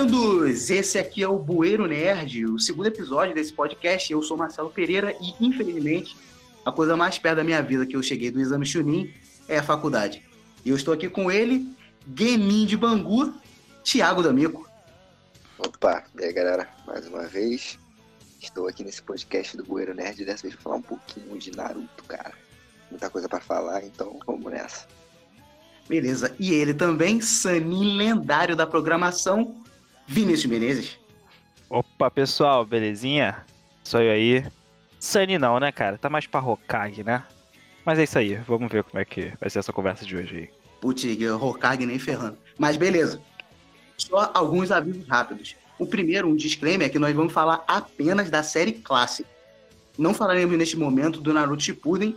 Bem-vindos! Esse aqui é o Bueiro Nerd, o segundo episódio desse podcast. Eu sou Marcelo Pereira e, infelizmente, a coisa mais perto da minha vida que eu cheguei do exame Chunin é a faculdade. E eu estou aqui com ele, Gamin de Bangu, Thiago D'Amico. Opa, e aí galera, mais uma vez, estou aqui nesse podcast do Bueiro Nerd, dessa vez para falar um pouquinho de Naruto, cara. Muita coisa para falar, então vamos nessa. Beleza. E ele também, Sanin lendário da programação, Vinícius Menezes. Opa, pessoal, belezinha? Sou eu aí. Sunny não, né, cara? Tá mais pra Hokage, né? Mas é isso aí, vamos ver como é que vai ser essa conversa de hoje aí. Putz, Hokage nem ferrando. Mas beleza. Só alguns avisos rápidos. O primeiro, um disclaimer, é que nós vamos falar apenas da série clássica. Não falaremos neste momento do Naruto Shippuden,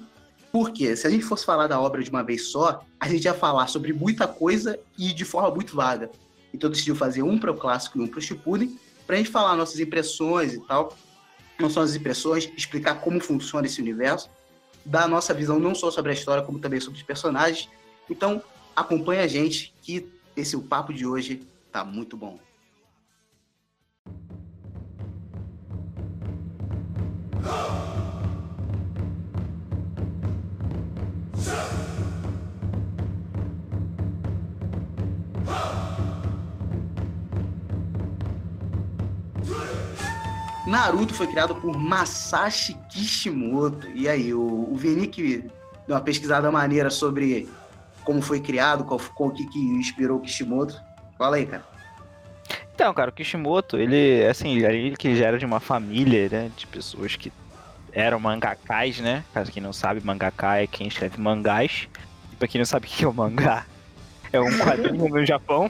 porque se a gente fosse falar da obra de uma vez só, a gente ia falar sobre muita coisa e de forma muito vaga. Então decidiu fazer um para o clássico e um para o Shippuden, para a gente falar nossas impressões e tal. Não são as impressões, explicar como funciona esse universo, dar a nossa visão não só sobre a história, como também sobre os personagens. Então, acompanha a gente que esse o papo de hoje tá muito bom. Naruto foi criado por Masashi Kishimoto. E aí, o, o Vini que deu uma pesquisada maneira sobre como foi criado, qual, o que, que inspirou o Kishimoto. Fala aí, cara. Então, cara, o Kishimoto, ele, assim, ele que já era de uma família, né, de pessoas que eram mangakais, né? Caso quem não sabe, mangaká é quem escreve mangás. E pra quem não sabe o que é o mangá, é um quadrinho no Japão.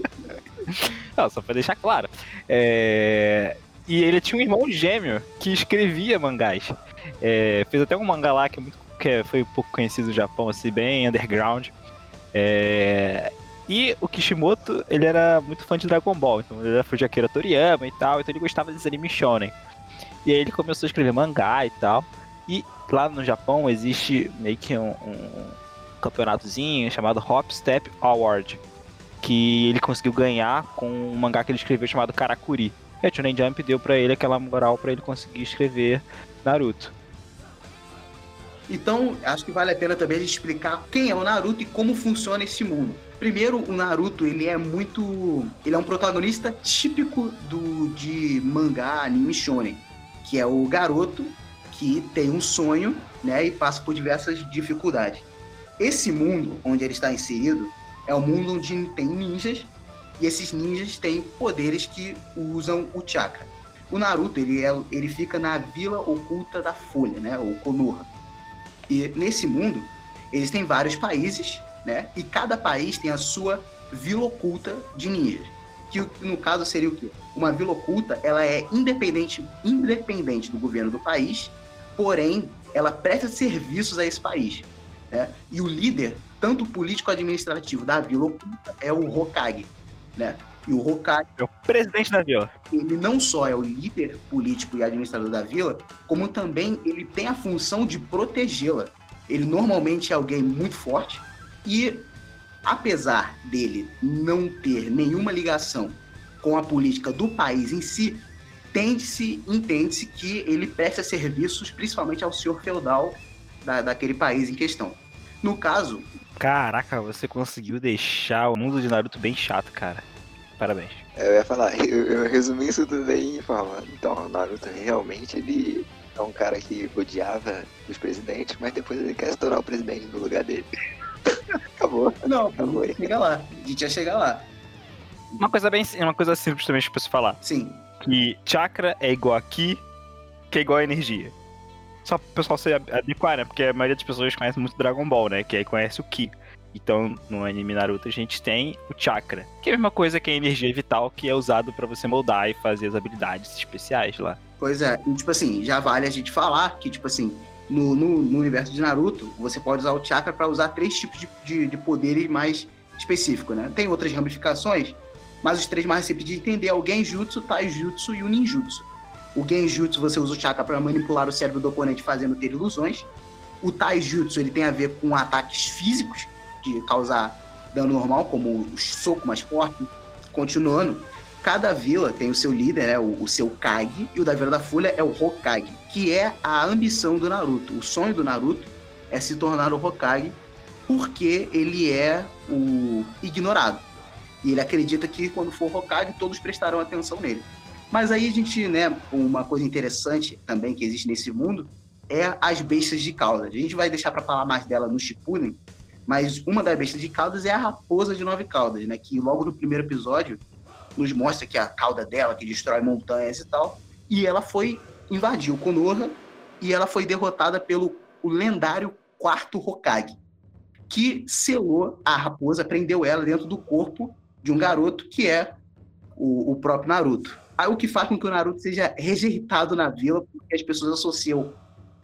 não, só pra deixar claro. É... E ele tinha um irmão gêmeo que escrevia mangás. É... Fez até um mangá lá que, é muito... que foi um pouco conhecido no Japão, assim, bem underground. É... E o Kishimoto, ele era muito fã de Dragon Ball, então ele era fã de Akira Toriyama e tal, então ele gostava desses animes shonen. E aí ele começou a escrever mangá e tal. E lá no Japão existe meio que um, um campeonatozinho chamado Hop Step Award, que ele conseguiu ganhar com um mangá que ele escreveu chamado Karakuri. E a Shonen Jump deu para ele aquela moral para ele conseguir escrever Naruto. Então, acho que vale a pena também a gente explicar quem é o Naruto e como funciona esse mundo. Primeiro, o Naruto, ele é muito... Ele é um protagonista típico do, de mangá, anime shonen. Que é o garoto que tem um sonho, né? E passa por diversas dificuldades. Esse mundo onde ele está inserido é um mundo onde tem ninjas. E esses ninjas têm poderes que usam o chakra. O Naruto, ele, é, ele fica na Vila Oculta da Folha, né? Ou Konoha e nesse mundo, eles têm vários países, né? E cada país tem a sua vila oculta de ninjas. Que no caso seria o quê? Uma vila oculta, ela é independente, independente do governo do país, porém, ela presta serviços a esse país. Né? E o líder, tanto político-administrativo da vila oculta, é o Hokage. Né? E o Hokage. É o presidente da vila. Ele não só é o líder político e administrador da vila, como também ele tem a função de protegê-la. Ele normalmente é alguém muito forte e, apesar dele não ter nenhuma ligação com a política do país em si, tende-se, entende-se que ele presta serviços principalmente ao senhor feudal da, daquele país em questão. No caso. Caraca, você conseguiu deixar o mundo de Naruto bem chato, cara. Parabéns. Eu ia falar, eu, eu resumi isso tudo aí e falar, então, o Naruto realmente ele é um cara que odiava os presidentes, mas depois ele quer se tornar o presidente no lugar dele. Acabou. Não, acabou. Chega lá. A gente ia chegar lá. Uma coisa bem, uma coisa simples também pra se falar. Sim. Que chakra é igual a ki, que é igual a energia. Só pro pessoal se adequar, né? Porque a maioria das pessoas conhece muito Dragon Ball, né? Que aí conhece o ki. Então, no anime Naruto, a gente tem o chakra, que é a mesma coisa que a energia vital que é usado para você moldar e fazer as habilidades especiais lá. Pois é, e, tipo assim, já vale a gente falar que, tipo assim, no, no, no universo de Naruto, você pode usar o chakra para usar três tipos de, de, de, poderes mais específicos, né? Tem outras ramificações, mas os três mais simples de entender é o Genjutsu, Taijutsu e o Ninjutsu. O Genjutsu você usa o chakra para manipular o cérebro do oponente fazendo ter ilusões. O Taijutsu ele tem a ver com ataques físicos, de causar dano normal, como o soco mais forte, continuando, cada vila tem o seu líder, né, o, o seu Kage, e o da Vila da Folha é o Hokage, que é a ambição do Naruto. O sonho do Naruto é se tornar o Hokage porque ele é o ignorado. E ele acredita que quando for Hokage, todos prestarão atenção nele. Mas aí a gente, né, uma coisa interessante também que existe nesse mundo é as bestas de cauda. A gente vai deixar para falar mais dela no Shippuden, mas uma das bestas de caudas é a raposa de nove caudas, né, que logo no primeiro episódio nos mostra que a cauda dela que destrói montanhas e tal, e ela foi invadir o Konoha e ela foi derrotada pelo o lendário quarto Hokage, que selou a raposa, prendeu ela dentro do corpo de um garoto que é o, o próprio Naruto. Aí o que faz com que o Naruto seja rejeitado na vila, porque as pessoas associam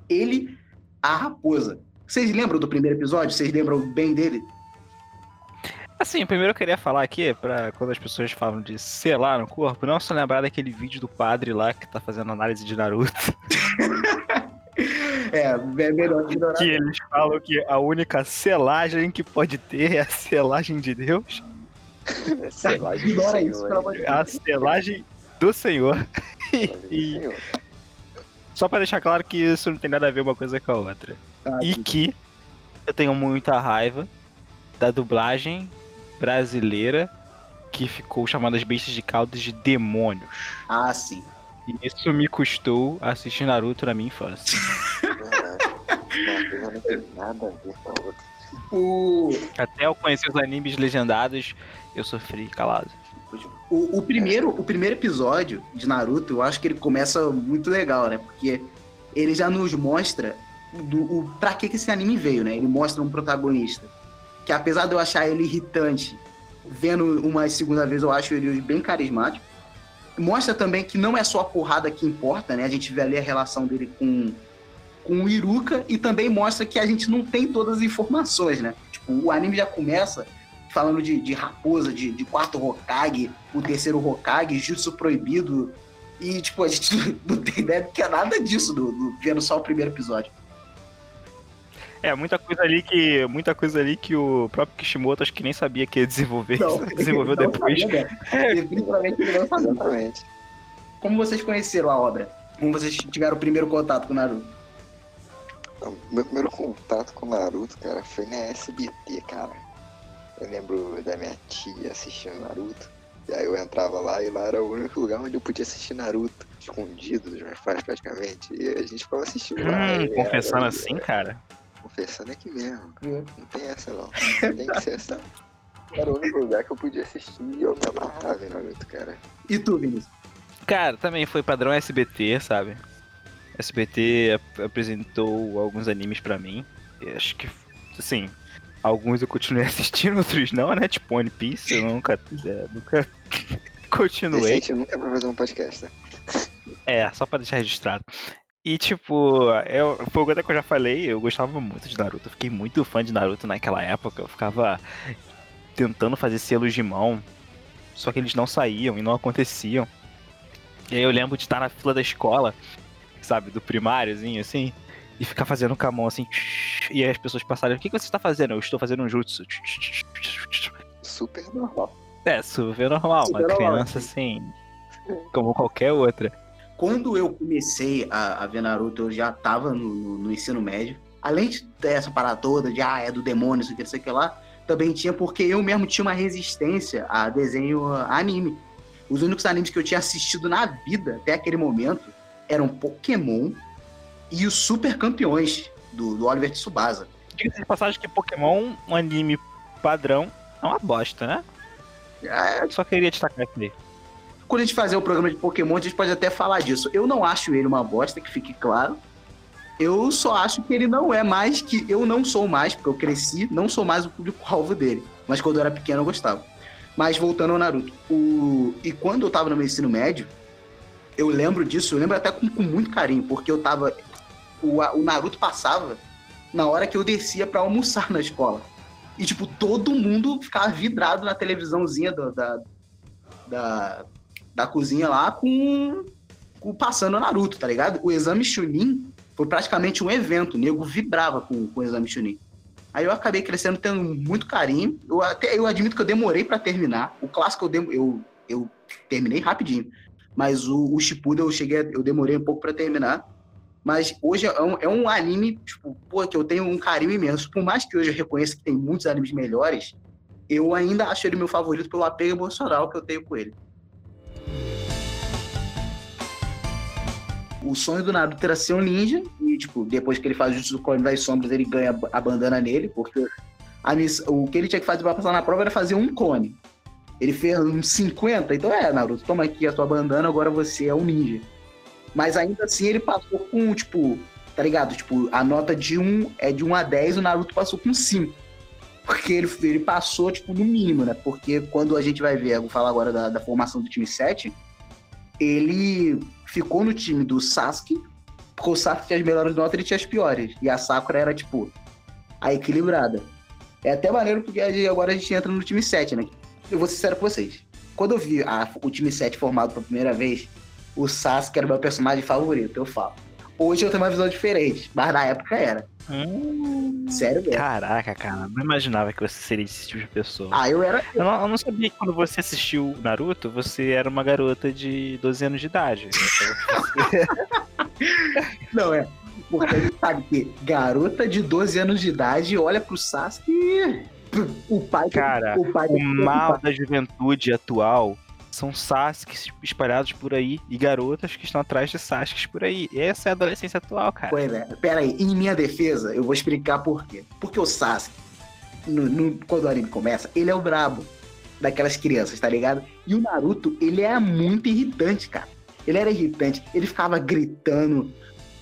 ele à raposa. Vocês lembram do primeiro episódio? Vocês lembram bem dele? Assim, primeiro eu queria falar aqui, para quando as pessoas falam de selar no corpo, não se lembrar daquele vídeo do padre lá que tá fazendo análise de Naruto. é, é melhor ignorar. Que eles falam que a única selagem que pode ter é a selagem de Deus. Selagem Ignora isso, pelo amor de A Deus. selagem do Senhor. E- Senhor. Só pra deixar claro que isso não tem nada a ver uma coisa com a outra. Ah, E que eu tenho muita raiva da dublagem brasileira que ficou chamando as bestas de caldas de demônios. Ah, sim. E isso me custou assistir Naruto na minha infância. Verdade. Uma coisa não tem nada a ver com a outra. O, Até eu conhecer os animes legendados, eu sofri calado. O, o primeiro, o primeiro episódio de Naruto, eu acho que ele começa muito legal, né? Porque ele já nos mostra do, o, pra que, que esse anime veio, né? Ele mostra um protagonista que, apesar de eu achar ele irritante, vendo uma segunda vez, eu acho ele bem carismático. Mostra também que não é só a porrada que importa, né? A gente vê ali a relação dele com, com o Iruka e também mostra que a gente não tem todas as informações, né? Tipo, o anime já começa falando de, de raposa, de, de quarto Hokage, o terceiro Hokage, jutsu proibido. E, tipo, a gente não tem ideia do que é nada disso, do, do- vendo só o primeiro episódio. É, muita coisa ali que. Muita coisa ali que o próprio Kishimoto acho que nem sabia que ia desenvolver. Desenvolveu não depois. sabia, né? Definitivamente ele não sabia. Exatamente. Como vocês conheceram a obra? Como vocês tiveram o primeiro contato com o Naruto? Meu primeiro contato com Naruto, cara, foi na SBT, cara. Eu lembro da minha tia assistindo Naruto. E aí eu entrava lá e lá era o único lugar onde eu podia assistir Naruto, escondido dos meus pais praticamente. E a gente ficava assistindo lá. Hum, e confessando era- assim, cara. Confessando aqui mesmo. Hum. Não tem essa não. Tem que ser essa. Era o único lugar que eu podia assistir e eu me amarrava em Naruto, cara. E tu, Vinícius? Cara, também foi padrão SBT, sabe? SBT ap- apresentou alguns animes pra mim. E acho que, assim, alguns eu continuei assistindo, outros não, né? Tipo One Piece, eu nunca, é, nunca continuei. Decente nunca vai fazer um podcast, né? É, só pra deixar registrado. E, tipo, eu, foi coisa que eu já falei, eu gostava muito de Naruto. Eu fiquei muito fã de Naruto naquela época. Eu ficava tentando fazer selos de mão, só que eles não saíam e não aconteciam. E aí eu lembro de estar na fila da escola, sabe, do primáriozinho, assim, e ficar fazendo com a mão assim, e aí as pessoas passaram, o que, que você está fazendo? Eu estou fazendo um jutsu. Super normal. É, super normal, Super uma normal, criança assim, como qualquer outra. Quando eu comecei a, a ver Naruto, eu já tava no, no- no ensino médio. Além de ter essa parada toda de, ah, é do demônio, isso aqui, não sei o que lá, também tinha porque eu mesmo tinha uma resistência a desenho a anime. Os únicos animes que eu tinha assistido na vida até aquele momento eram Pokémon e os Super Campeões do, do Oliver Tsubasa. Diga-se de passagem que Pokémon, um anime padrão, é uma bosta, né? É, só queria destacar isso aí. quando a gente fazer o programa de Pokémon, a gente pode até falar disso. Eu não acho ele uma bosta, que fique claro. Eu só acho que ele não é mais que eu não sou mais, porque eu cresci, não sou mais o público-alvo dele. Mas quando eu era pequeno eu gostava. Mas voltando ao Naruto. O... E quando eu tava no meu ensino médio, eu lembro disso, eu lembro até com, com muito carinho, porque eu tava. O, o Naruto passava na hora que eu descia pra almoçar na escola. E, tipo, todo mundo ficava vidrado na televisãozinha do- da, da, da cozinha lá com, com passando o Naruto, tá ligado? O exame Chunin foi praticamente um evento, o nego vibrava com, com o exame Chunin. Aí eu acabei crescendo tendo muito carinho. Eu até eu admito que eu demorei pra terminar. O clássico eu, eu eu terminei rapidinho. Mas o, o Shippuden eu cheguei, eu demorei um pouco para terminar. Mas hoje é um, é um anime, tipo, pô, que eu tenho um carinho imenso. Por mais que hoje eu reconheça que tem muitos animes melhores, eu ainda acho ele meu favorito pelo apego emocional que eu tenho com ele. O sonho do Naruto era ser um ninja, e, tipo, depois que ele faz o Jutsu Clone das Sombras, ele ganha a bandana nele, porque a o que ele tinha que fazer pra passar na prova era fazer um clone. Ele fez uns 50, então é, Naruto, toma aqui a tua bandana, agora você é um ninja. Mas ainda assim ele passou com, tipo, tá ligado? Tipo, a nota de 1 é de 1 a 10, o Naruto passou com 5. Porque ele, ele passou, tipo, no mínimo, né? Porque quando a gente vai ver, eu vou falar agora da, da formação do time 7, ele ficou no time do Sasuke, porque o Sasuke tinha as melhores notas e ele tinha as piores. E a Sakura era, tipo, a equilibrada. É até maneiro porque agora a gente entra no time 7, né? Eu vou ser sincero com vocês. Quando eu vi a, o time 7 formado pela primeira vez, o Sasuke era o meu personagem favorito, eu falo. Hoje eu tenho uma visão diferente, mas na época era. Hum, Sério mesmo. Caraca, cara, não imaginava que você seria esse tipo de pessoa. Ah, eu era. Eu não, eu não sabia que quando você assistiu Naruto, você era uma garota de 12 anos de idade. Não, é. Porque a gente sabe que garota de 12 anos de idade olha pro Sasuke e. O pai. Cara, o, pai o mal da juventude atual são Sasuques espalhados por aí e garotas que estão atrás de Sasuques por aí. Essa é a adolescência atual, cara. Pois é. Pera aí, em minha defesa, eu vou explicar por quê. Porque o Sasuke, no, no- quando o anime começa, ele é o brabo daquelas crianças, tá ligado? E o Naruto, ele é muito irritante, cara. Ele era irritante, ele ficava gritando,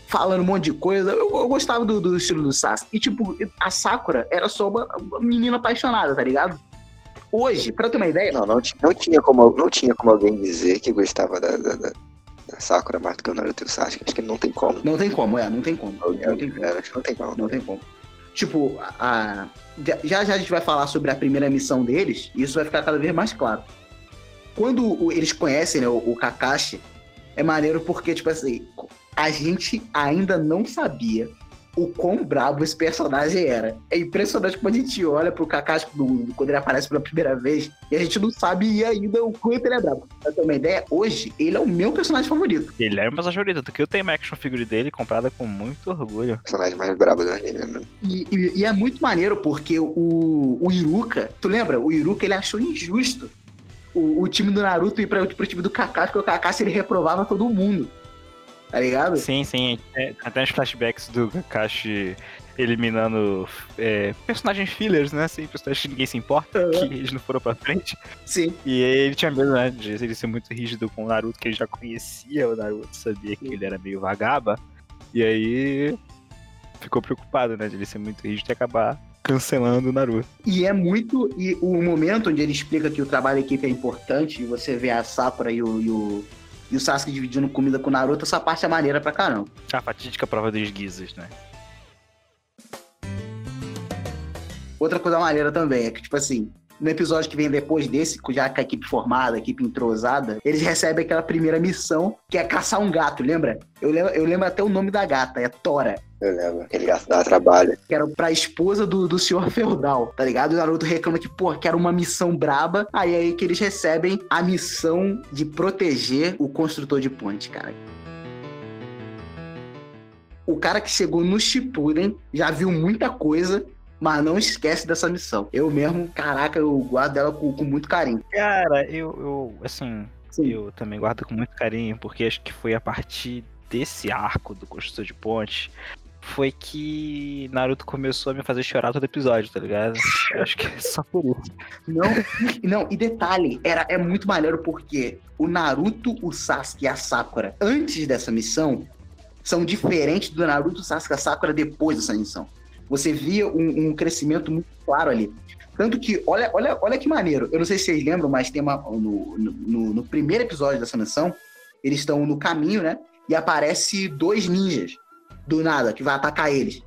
falando um monte de coisa. Eu, eu gostava do, do estilo do Sasuke. E, tipo, a Sakura era só uma, uma menina apaixonada, tá ligado? Hoje, pra ter uma ideia, Não, não, não, tinha como, não tinha como alguém dizer que gostava da, da, da- da Sakura mais do que o Naruto e o Sasuke. Acho que não tem como. não tem como, é, não tem como. Não tem como. É, acho que não tem como. Não tem como. Tipo, a, já já a gente vai falar sobre a primeira missão deles, e isso vai ficar cada vez mais claro. Quando eles conhecem né, o, o Kakashi, é maneiro porque, tipo assim, a gente ainda não sabia o quão brabo esse personagem era. É impressionante quando a gente olha pro Kakashi no- quando ele aparece pela primeira vez, e a gente não sabe ainda o quanto ele é brabo. Pra ter uma ideia, hoje, ele é o meu personagem favorito. Ele é o meu favorito, tanto que eu tenho uma action figure dele comprada com muito orgulho. O personagem mais brabo do anime, né? E, e- e é muito maneiro porque o, o Iruka, tu lembra? O Iruka ele achou injusto o, o time do Naruto ir pra, pro time do Kakashi, porque o Kakashi ele reprovava todo mundo. Tá ligado? Sim, sim. é, até os flashbacks do Kakashi eliminando é, personagens fillers, né? Assim, personagens que ninguém se importa, Uhum. que eles não foram pra frente. Sim. E ele tinha medo, né, de ele ser muito rígido com o Naruto, que ele já conhecia o Naruto, sabia que ele era meio vagaba. E aí ficou preocupado, né, de ele ser muito rígido e acabar cancelando o Naruto. E é muito. E o momento onde ele explica que o trabalho em equipe é importante, e você vê a Sakura e o, e o, e o Sasuke dividindo comida com o Naruto, essa parte é maneira pra caramba. A fatídica prova dos guizos, né? Outra coisa maneira também é que, tipo assim, no episódio que vem depois desse, já com a equipe formada, a equipe entrosada, eles recebem aquela primeira missão, que é caçar um gato, lembra? Eu lembro, eu lembro até o nome da gata, é Tora. Eu lembro. Aquele gato dava trabalho. Que era pra esposa do, do senhor feudal, tá ligado? O Naruto reclama que, pô, que era uma missão braba. Aí é aí que eles recebem a missão de proteger o construtor de ponte, cara. O cara que chegou no Shippuden já viu muita coisa, mas não esquece dessa missão. Eu mesmo, caraca, eu guardo ela com, com muito carinho. Cara, eu, eu assim, Sim. eu também guardo com muito carinho, porque acho que foi a partir desse arco do construtor de ponte foi que Naruto começou a me fazer chorar todo episódio, tá ligado? Eu acho que é só por isso. Não, não, e detalhe, era, é muito maneiro porque o Naruto, o Sasuke e a Sakura, antes dessa missão, são diferentes do Naruto, Sasuke e a Sakura depois dessa missão. Você via um, um crescimento muito claro ali. Tanto que, olha, olha, olha que maneiro. Eu não sei se vocês lembram, mas tem uma. No, no- no primeiro episódio dessa missão, eles estão no caminho, né? E aparece dois ninjas do nada que vai atacar eles.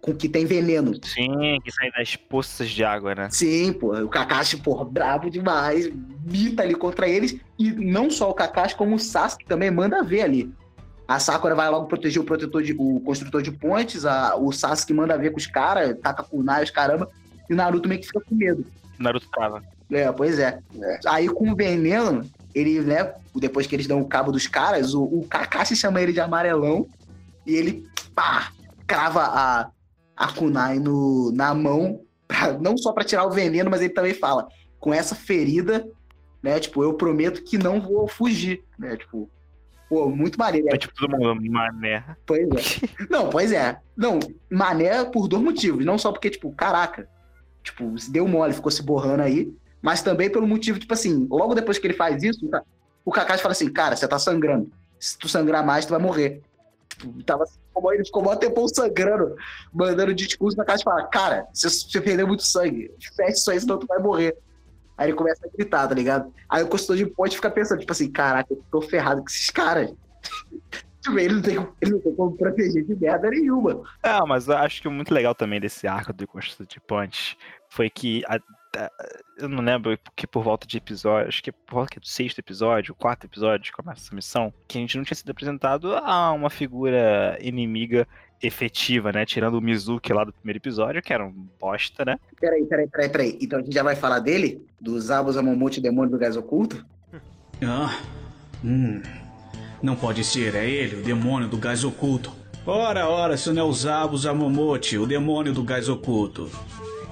Com que tem veneno. Sim, que sai das poças de água, né? Sim, pô, o Kakashi, porra, bravo demais, mita ali contra eles, e não só o Kakashi, como o Sasuke também manda ver ali. A Sakura vai logo proteger o protetor de, o construtor de pontes, a, o Sasuke manda ver com os caras, taca kunai, os caramba, e o Naruto meio que fica com medo. O Naruto trava. É, pois é. É. Aí com o veneno, ele, né, depois que eles dão o cabo dos caras, o, o Kakashi chama ele de amarelão e ele, pá, crava a, a kunai no, na mão, pra- não só pra tirar o veneno, mas ele também fala, com essa ferida, né, tipo, eu prometo que não vou fugir, né, tipo, pô, muito maneiro. É tipo todo mundo, mané. Pois é. Não, pois é. Não, mané por dois motivos. Não só porque, tipo, caraca, tipo, se deu mole, ficou se borrando aí, mas também pelo motivo, tipo assim, logo depois que ele faz isso, o Kakashi fala assim, cara, você tá sangrando. Se tu sangrar mais, tu vai morrer. Tipo, tava, como ele ficou mó tempão sangrando, mandando discurso na Kakashi fala, cara, você, você perdeu muito sangue, fecha isso aí, senão tu vai morrer. Aí ele começa a gritar, tá ligado? Aí o consultor de ponte fica pensando, tipo assim, caraca, eu tô ferrado com esses caras. Tipo, ele não, tem, ele não tem como proteger de merda nenhuma. Ah, mas eu acho que muito legal também desse arco do Construto de Pontes foi que a- eu não lembro que por volta de episódio, acho que por volta do sexto episódio, quarto episódio, começa essa missão, que a gente não tinha sido apresentado a uma figura inimiga efetiva, né? Tirando o Mizuki lá do primeiro episódio, que era um bosta, né? Peraí, peraí, peraí, peraí. Então a gente já vai falar dele? Do Zabos Amomote, demônio do gás oculto? Ah, hum. Não pode ser, é ele, o demônio do gás oculto. Ora, ora, se não é o Zabus Amomote, o demônio do gás oculto.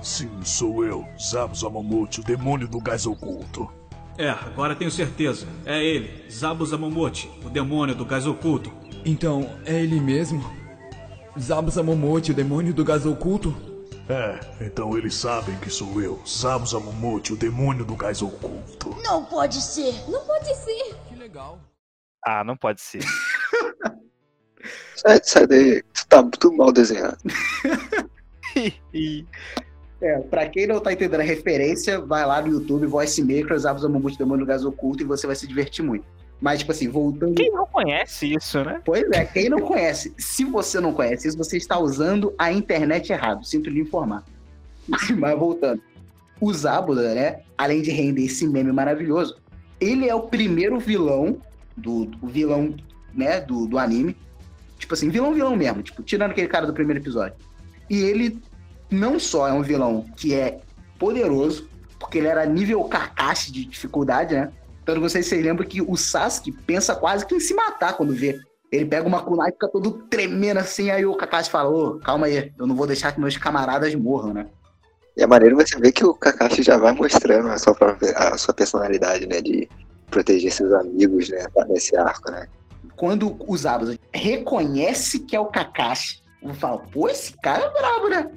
Sim, sou eu, Zabus Amomote, o demônio do gás oculto. É, agora tenho certeza. É ele, Zabus Amomote, o demônio do gás oculto. Então, é ele mesmo? Zabus Amomote, o demônio do gás oculto? É, então eles sabem que sou eu, Zabus Amomote, o demônio do gás oculto. Não pode ser. Não pode ser. Que legal. Ah, não pode ser. Sai, sai daí, tu tá muito mal desenhado. É, pra quem não tá entendendo a referência, vai lá no YouTube, Voice Maker, Zabos Amomote, demônio do gás oculto, e você vai se divertir muito. Mas, tipo assim, voltando. quem não conhece isso, né? Pois é, quem não conhece, se você não conhece isso, você está usando a internet errado, sinto lhe informar. Mas voltando. O Zabuza, né, além de render esse meme maravilhoso, ele é o primeiro vilão do, do vilão, né, do, do anime. Tipo assim, vilão, vilão mesmo, tipo, tirando aquele cara do primeiro episódio. E ele não só é um vilão que é poderoso, porque ele era nível Kakashi de dificuldade, né? Então sei se vocês lembram que o Sasuke pensa quase que em se matar quando vê. Ele pega uma kunai e fica todo tremendo assim, aí o Kakashi fala, ô, calma aí, eu não vou deixar que meus camaradas morram, né? E é maneiro você ver que o Kakashi já vai mostrando a sua, própria, a sua personalidade, né? De proteger seus amigos, né? tá Nesse arco, né? Quando o Zabuza reconhece que é o Kakashi, eu falo, pô, esse cara é brabo, né?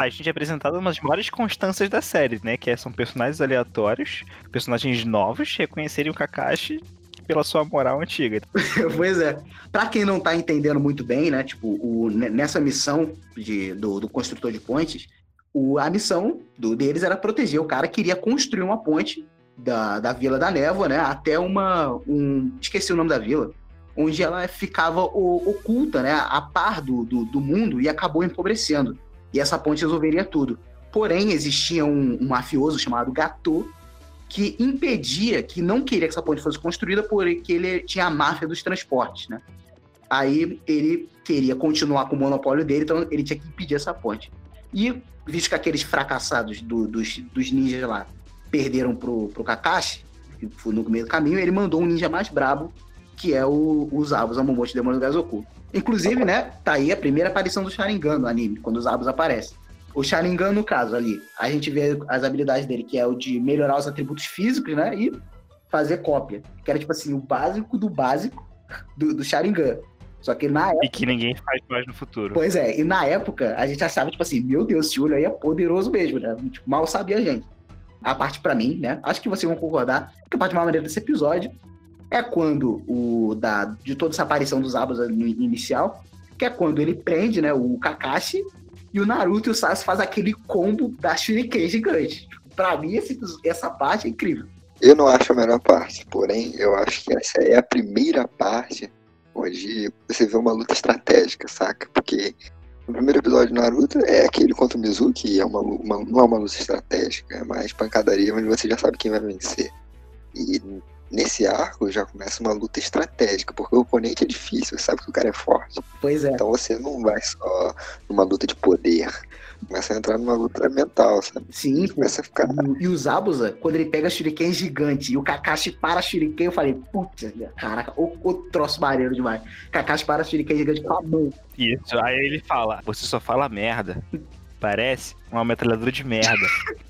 A gente é apresentado umas maiores constâncias da série, né? Que é- são personagens aleatórios, personagens novos, reconhecerem o Kakashi pela sua moral antiga. pois é. Pra quem não tá entendendo muito bem, né? Tipo, o, ne- nessa missão de, do, do construtor de pontes, o, a missão do, deles era proteger. O cara queria construir uma ponte da, da Vila da Névoa, né? Até uma. Um, esqueci o nome da vila. Onde ela ficava o- oculta, né? A par do, do, do mundo e acabou empobrecendo. E essa ponte resolveria tudo. Porém, existia um, um mafioso chamado Gatô que impedia, que não queria que essa ponte fosse construída, porque ele tinha a máfia dos transportes, né? Aí ele queria continuar com o monopólio dele, então ele tinha que impedir essa ponte. E, visto que aqueles fracassados do- dos, dos ninjas lá perderam pro, pro Kakashi, que foi no meio do caminho, ele mandou um ninja mais brabo, que é o, o Zabus, a Momote Demônio do Oculto. Inclusive, né, tá aí a primeira aparição do Sharingan no anime, quando o Zabus aparece. O Sharingan, no caso, ali, a gente vê as habilidades dele, que é o de melhorar os atributos físicos, né, e fazer cópia. Que era, tipo assim, o básico do básico do, do Sharingan. Só que na época. E que ninguém faz mais no futuro. Pois é, e na época a gente achava, tipo assim, meu Deus, esse olho aí é poderoso mesmo, né? Tipo, mal sabia a gente. A parte pra mim, né? Acho que vocês vão concordar que a parte mais maneira desse episódio é quando o da de toda essa aparição dos Abas no inicial, que é quando ele prende, né, o Kakashi e o Naruto e o Sasuke faz aquele combo da Shuriken gigante. Pra mim esse- essa parte é incrível. Eu não acho a melhor parte, porém, eu acho que essa é a primeira parte onde você vê uma luta estratégica, saca? Porque no primeiro episódio do Naruto é aquele contra o Mizuki, é uma, uma- não é uma luta estratégica, é mais pancadaria, onde você já sabe quem vai vencer. E nesse arco já começa uma luta estratégica, porque o oponente é difícil, sabe que o cara é forte. Pois é. Então você não vai só numa luta de poder. Começa a entrar numa luta mental, sabe? Sim. Começa a ficar. E o Zabuza, quando ele pega shuriken gigante e o Kakashi para shuriken, eu falei, putz, caraca, o, o troço maneiro demais. Kakashi para shuriken gigante com a mão. Isso, aí ele fala, você só fala merda. Parece uma metralhadora de merda.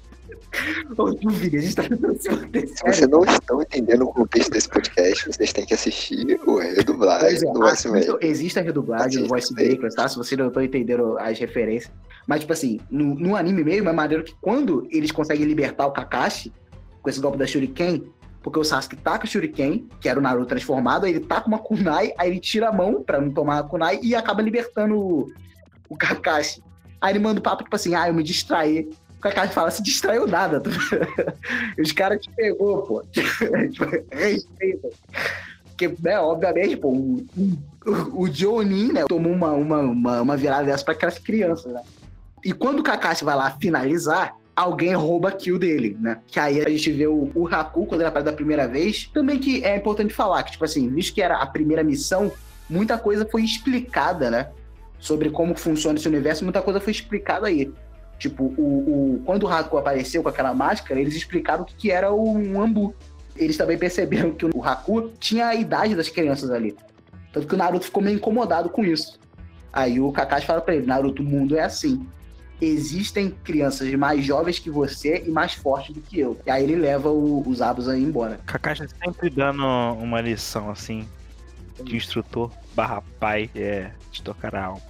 A gente tá se vocês não estão entendendo o contexto desse podcast, vocês têm que assistir o redublagem é, do Voice Maker. existe a redublagem do Voice. Breakers, tá? Se vocês não estão entendendo as referências. Mas, tipo assim, no, no anime mesmo, é maneiro que quando eles conseguem libertar o Kakashi com esse golpe da Shuriken, porque o Sasuke taca o Shuriken, que era o Naruto transformado, aí ele taca uma kunai, aí ele tira a mão pra não tomar a kunai e acaba libertando o, o Kakashi. Aí ele manda o papo, tipo assim, ah, eu me distraí. O Kakashi fala, se distraiu nada. Os caras te pegou, pô. Respeita. Porque, né, obviamente, pô, o, o, né, tomou uma, uma, uma, uma virada dessa pra aquelas crianças, né? E quando o Kakashi vai lá finalizar, alguém rouba a kill dele, né? Que aí a gente vê o, o Haku, quando ele aparece da primeira vez. Também que é importante falar que, tipo assim, visto que era a primeira missão, muita coisa foi explicada, né? Sobre como funciona esse universo, muita coisa foi explicada aí. Tipo, o, o, quando o Haku apareceu com aquela máscara, eles explicaram o que, que era um ambu. Eles também perceberam que o Haku tinha a idade das crianças ali. Tanto que o Naruto ficou meio incomodado com isso. Aí o Kakashi fala pra ele, Naruto, o mundo é assim. Existem crianças mais jovens que você e mais fortes do que eu. E aí ele leva o- os Zabuza embora. Kakashi sempre dando uma lição assim de instrutor barra pai, é de tocar a alma.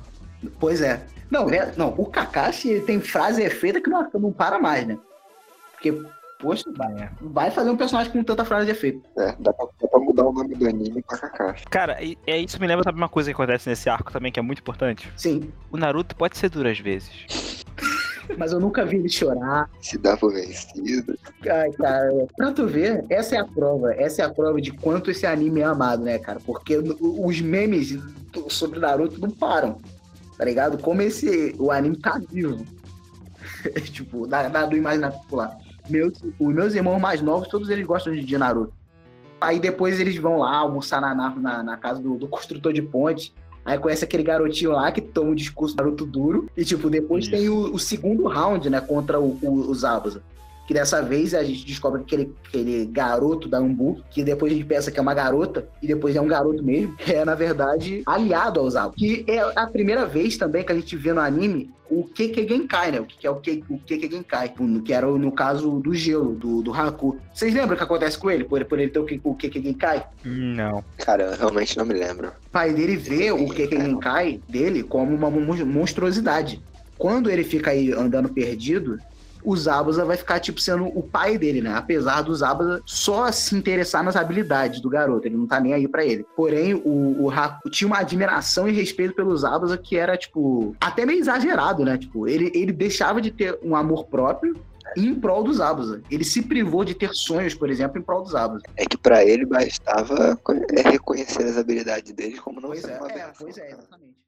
Pois é. Não, é- não o Kakashi ele tem frase efeita que não, não para mais, né? Porque, poxa, vai, vai fazer um personagem com tanta frase de efeito. É, dá pra, dá pra mudar o nome do anime pra Kakashi. Cara, e- é isso me lembra sabe uma coisa que acontece nesse arco também que é muito importante. Sim, O Naruto pode ser duro às vezes. mas eu nunca vi ele chorar. Se dá por vencido. Ai, cara, pra tu ver, essa é a prova. Essa é a prova de quanto esse anime é amado, né, cara? Porque os memes sobre Naruto não param. Tá ligado? Como esse. O anime tá vivo. tipo, da, da, do imaginário popular. Meus, os meus irmãos mais novos, todos eles gostam de, de Naruto. Aí depois eles vão lá almoçar na, na, na casa do, do construtor de ponte. Aí conhece aquele garotinho lá que toma um discurso Naruto duro. E, tipo, depois Isso. tem o, o segundo round, né? Contra o, o, o Zabuza. Que dessa vez a gente descobre que aquele, aquele garoto da Umbu, que depois a gente pensa que é uma garota, e depois é um garoto mesmo, é, na verdade, aliado ao Zabuza. Que é a primeira vez também que a gente vê no anime o Keke Genkai, né? O que é o Keke, o Keke Genkai, que era no caso do gelo, do, do Haku. Vocês lembram o que acontece com ele, por, por ele ter o, Ke- o Keke Genkai? Não. Cara, eu realmente não me lembro. O pai dele vê o Keke Genkai dele como uma mon- monstruosidade. Quando ele fica aí andando perdido, o Zabuza vai ficar, tipo, sendo o pai dele, né? Apesar do Zabuza só se interessar nas habilidades do garoto, ele não tá nem aí pra ele. Porém, o, o Haku tinha uma admiração e respeito pelo Zabuza que era, tipo, até meio exagerado, né? Tipo, ele, ele deixava de ter um amor próprio em prol do Zabuza. Ele se privou de ter sonhos, por exemplo, em prol do Zabuza. É que pra ele bastava é, reconhecer as habilidades dele como não Pois é, uma é, pois é, cara. exatamente.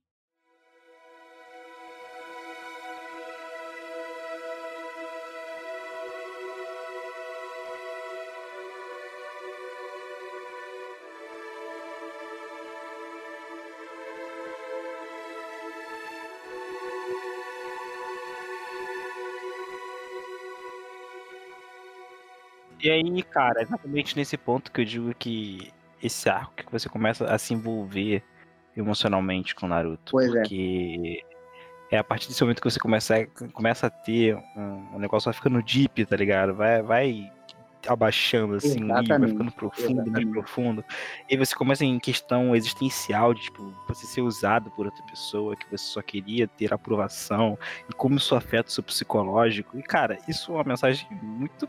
E aí, cara, exatamente nesse ponto que eu digo que esse arco que você começa a se envolver emocionalmente com o Naruto. Pois é. Porque é a partir desse momento que você começa a, começa a ter um, um negócio vai ficando deep, tá ligado? Vai, vai abaixando assim, vai ficando profundo, mais exatamente. profundo. E você começa em questão existencial de tipo, você ser usado por outra pessoa, que você só queria ter aprovação, e como isso afeta o seu psicológico. E, cara, isso é uma mensagem muito